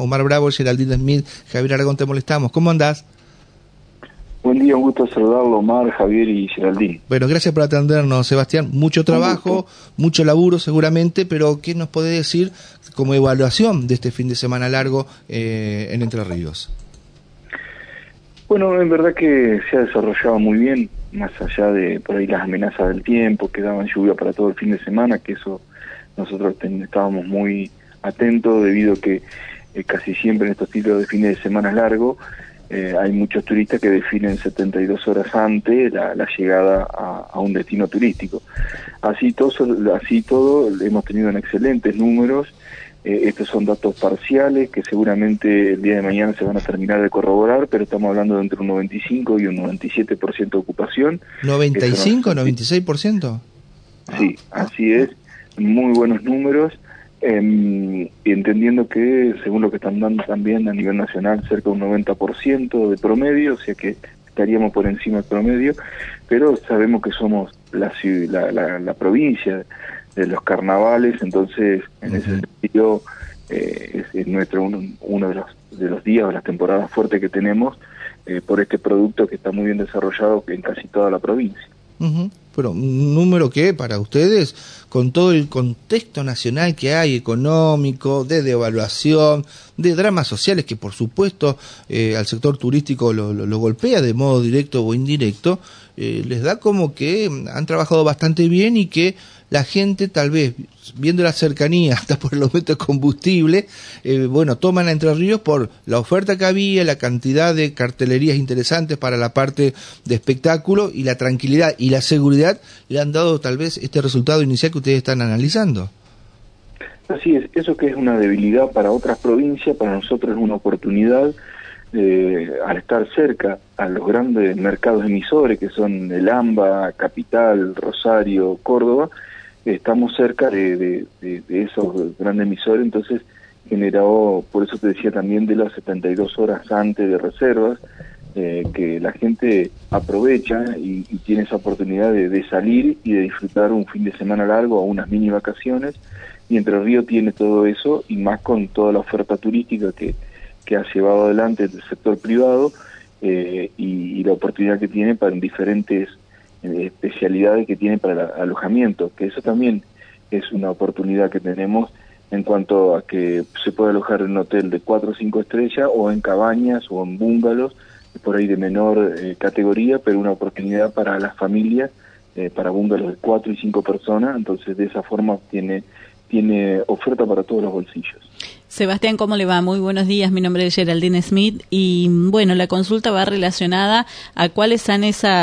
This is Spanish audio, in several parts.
Omar Bravo, Geraldine Smith, Javier Aragón, te molestamos. ¿Cómo andás? Buen día, un gusto saludarlo, Omar, Javier y Geraldine. Bueno, gracias por atendernos, Sebastián. Mucho trabajo, mucho laburo seguramente, pero ¿qué nos puede decir como evaluación de este fin de semana largo eh, en Entre Ríos? Bueno, en verdad que se ha desarrollado muy bien, más allá de por ahí las amenazas del tiempo, que daban lluvia para todo el fin de semana, que eso nosotros estábamos muy atentos debido a que eh, casi siempre en estos títulos de fines de semana largo eh, hay muchos turistas que definen 72 horas antes la, llegada a, un destino turístico. Así todo, así todo hemos tenido excelentes números. Eh, estos son datos parciales que seguramente el día de mañana se van a terminar de corroborar, pero estamos hablando de entre un 95 y un 97% de ocupación. ¿95, 96%? Sí, así es. Muy buenos números. Eh, entendiendo que, según lo que están dando también a nivel nacional, cerca de un 90% de promedio, o sea que estaríamos por encima del promedio, pero sabemos que somos la, la, la, provincia de los carnavales, entonces en ese sentido eh, es, nuestro uno, uno, de los de los días o las temporadas fuertes que tenemos eh, por este producto que está muy bien desarrollado en casi toda la provincia pero un número que para ustedes, con todo el contexto nacional que hay, económico, de devaluación, de dramas sociales que por supuesto eh, al sector turístico lo, lo, golpea de modo directo o indirecto, eh, les da como que han trabajado bastante bien y que la gente tal vez, viendo la cercanía hasta por el aumento de combustible, eh, bueno, toman a Entre Ríos por la oferta que había, la cantidad de cartelerías interesantes para la parte de espectáculo y la tranquilidad y la seguridad le han dado tal vez este resultado inicial que ustedes están analizando. Así es, eso que es una debilidad para otras provincias, para nosotros es una oportunidad eh, al estar cerca a los grandes mercados emisores que son el AMBA, Capital, Rosario, Córdoba, estamos cerca de, esos grandes emisores, entonces generó, por eso te decía también de las 72 horas antes de reservas, eh, que la gente aprovecha y, tiene esa oportunidad de, salir y de disfrutar un fin de semana largo o unas mini vacaciones, y Entre Río tiene todo eso, y más con toda la oferta turística que, que ha llevado adelante el sector privado, eh, y, y, la oportunidad que tiene para en diferentes especialidades que tiene para el alojamiento, que eso también es una oportunidad que tenemos en cuanto a que se puede alojar en un hotel de 4 o 5 estrellas o en cabañas o en bungalows, por ahí de menor eh, categoría, pero una oportunidad para las familias, eh, para bungalows de 4 y 5 personas, entonces de esa forma tiene, tiene oferta para todos los bolsillos. Sebastián, ¿cómo le va? Muy buenos días. Mi nombre es Geraldine Smith y bueno, la consulta va relacionada a cuáles han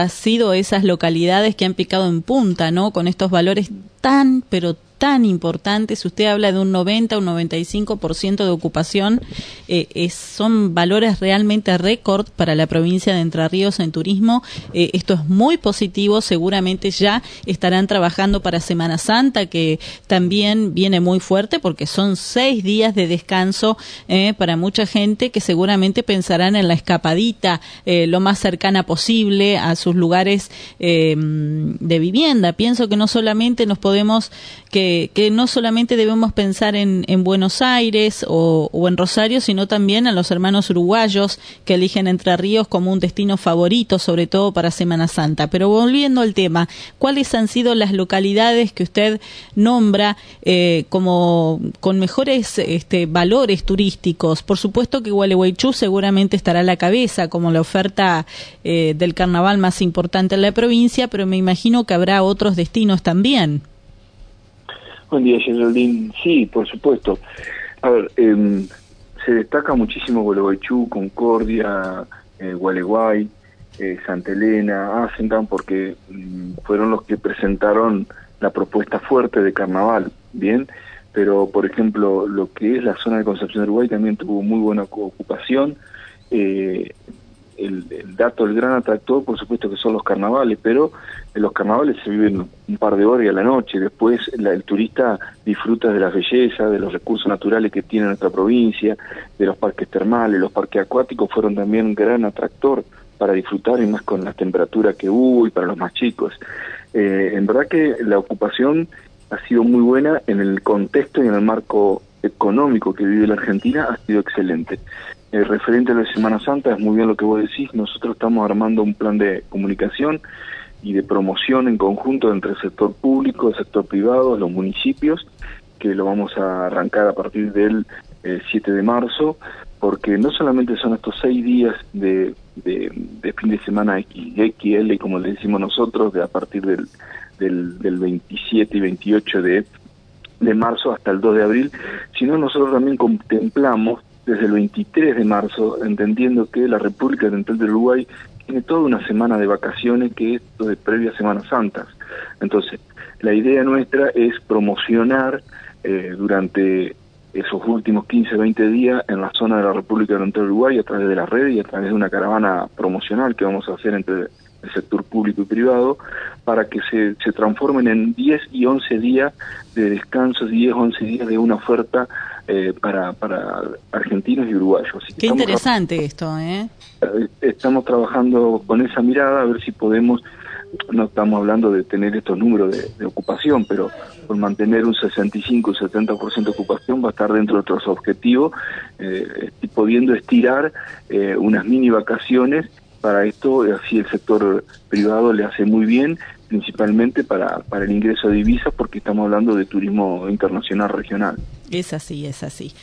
sido esas localidades que han picado en punta, ¿no? Con estos valores tan, pero tan importantes, usted habla de un 90 o un 95% de ocupación, eh, son valores realmente récord para la provincia de Entre Ríos en turismo. Eh, esto es muy positivo, seguramente ya estarán trabajando para Semana Santa, que también viene muy fuerte porque son seis días de descanso eh, para mucha gente que seguramente pensarán en la escapadita lo más cercana posible a sus lugares de vivienda. Pienso que no solamente nos podemos que que, no solamente debemos pensar en, Buenos Aires o, en Rosario, sino también a los hermanos uruguayos que eligen Entre Ríos como un destino favorito, sobre todo para Semana Santa. Pero volviendo al tema, ¿cuáles han sido las localidades que usted nombra eh, como con mejores este, valores turísticos? Por supuesto que Gualeguaychú seguramente estará a la cabeza como la oferta eh, del carnaval más importante en la provincia, pero me imagino que habrá otros destinos también. Buen día, Geraldine. Sí, por supuesto. A ver, em, se destaca muchísimo Gualeguaychú, Concordia, eh, Gualeguay, eh, Santa Elena, Asencan, porque mm, fueron los que presentaron la propuesta fuerte de carnaval, ¿bien? Pero, por ejemplo, lo que es la zona de Concepción de Uruguay también tuvo muy buena ocupación. Eh, el, dato, el gran atractor, por supuesto que son los carnavales, pero en los carnavales se viven un par de horas y a la noche, después el turista disfruta de la belleza, de los recursos naturales que tiene nuestra provincia, de los parques termales, los parques acuáticos fueron también un gran atractor para disfrutar y más con la temperatura que hubo y para los más chicos. Eh, en verdad que la ocupación ha sido muy buena en el contexto y en el marco económico que vive la Argentina ha sido excelente. Eh, referente a la Semana Santa, es muy bien lo que vos decís, nosotros estamos armando un plan de comunicación y de promoción en conjunto entre el sector público, el sector privado, los municipios, que lo vamos a arrancar a partir del 7 de marzo, porque no solamente son estos seis días de, de, fin de semana XL, como le decimos nosotros, de a partir del, del, del 27 y 28 de, de marzo hasta el 2 de abril, sino nosotros también contemplamos desde el 23 de marzo, entendiendo que la República Oriental del Uruguay tiene toda una semana de vacaciones que es de previas Semanas Santas. Entonces, la idea nuestra es promocionar eh, durante esos últimos 15, 20 días en la zona de la República Oriental del Uruguay a través de la red y a través de una caravana promocional que vamos a hacer entre el sector público y privado para que se, se transformen en 10 y 11 días de descanso, 10, 11 días de una oferta eh, para, para argentinos y uruguayos. Qué interesante esto, ¿eh? ¿eh? Estamos trabajando con esa mirada a ver si podemos no estamos hablando de tener estos números de, ocupación, pero por mantener un 65 y 70% de ocupación va a estar dentro de nuestros objetivos, eh, pudiendo estirar eh, unas mini vacaciones para esto, así el sector privado le hace muy bien, principalmente para, para el ingreso de divisas, porque estamos hablando de turismo internacional regional. Es así, es así.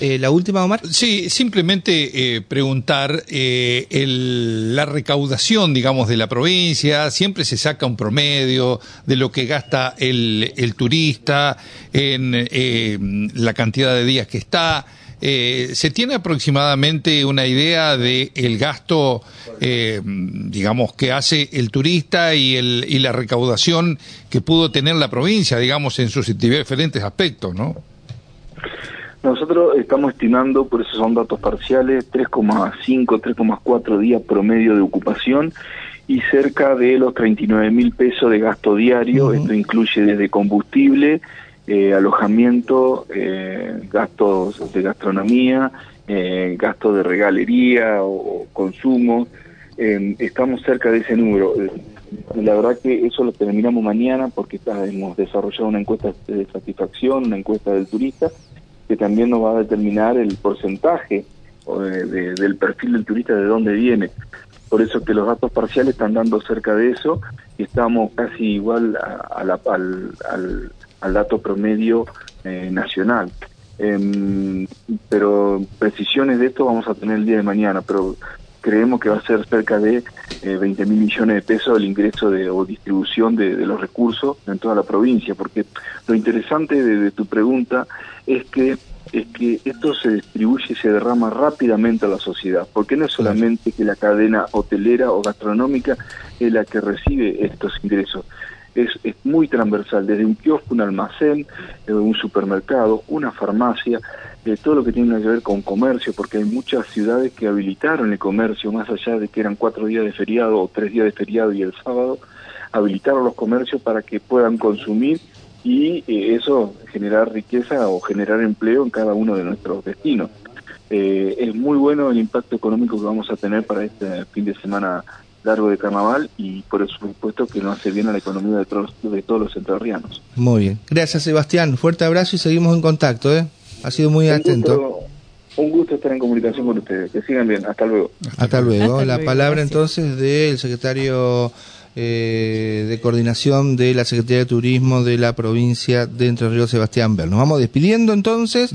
Eh, la última, Omar. Sí, simplemente eh, preguntar eh, la recaudación, digamos, de la provincia. Siempre se saca un promedio de lo que gasta el, el turista en la cantidad de días que está. ¿Se tiene aproximadamente una idea de el gasto, digamos, que hace el turista y, el, y la recaudación que pudo tener la provincia, digamos, en sus diferentes aspectos, no? Nosotros estamos estimando, por eso son datos parciales, 3,5, 3,4 días promedio de ocupación y cerca de los 39 mil pesos de gasto diario. Esto incluye desde combustible, eh, alojamiento, eh, gastos de gastronomía, eh, gastos de regalería o, consumo. estamos cerca de ese número. La verdad que eso lo terminamos mañana porque hemos desarrollado una encuesta de satisfacción, una encuesta del turista que también nos va a determinar el porcentaje del perfil del turista de dónde viene. Por eso que los datos parciales están dando cerca de eso y estamos casi igual a, la, al, al, dato promedio eh, nacional. Em, pero precisiones de esto vamos a tener el día de mañana, pero creemos que va a ser cerca de eh, 20 mil millones de pesos el ingreso de, o distribución de, los recursos en toda la provincia, porque lo interesante de, tu pregunta es que es que esto se distribuye y se derrama rápidamente a la sociedad, porque no es solamente que la cadena hotelera o gastronómica es la que recibe estos ingresos, es, es muy transversal, desde un kiosco, un almacén, eh, un supermercado, una farmacia, todo lo que tiene que ver con comercio, porque hay muchas ciudades que habilitaron el comercio, más allá de que eran cuatro días de feriado o tres días de feriado y el sábado, habilitaron los comercios para que puedan consumir y eh, eso generar riqueza o generar empleo en cada uno de nuestros destinos. Eh, es muy bueno el impacto económico que vamos a tener para este fin de semana largo de carnaval y por supuesto que nos hace bien a la economía de todos, de todos los entrerrianos. Muy bien. Gracias Sebastián. Fuerte abrazo y seguimos en contacto. ¿eh? Ha sido muy atento. un gusto estar en comunicación con ustedes. Que sigan bien. Hasta luego. Hasta, luego. La palabra entonces del secretario eh, de coordinación de la Secretaría de Turismo de la provincia de Entre Ríos, Sebastián Bell. Nos vamos despidiendo entonces.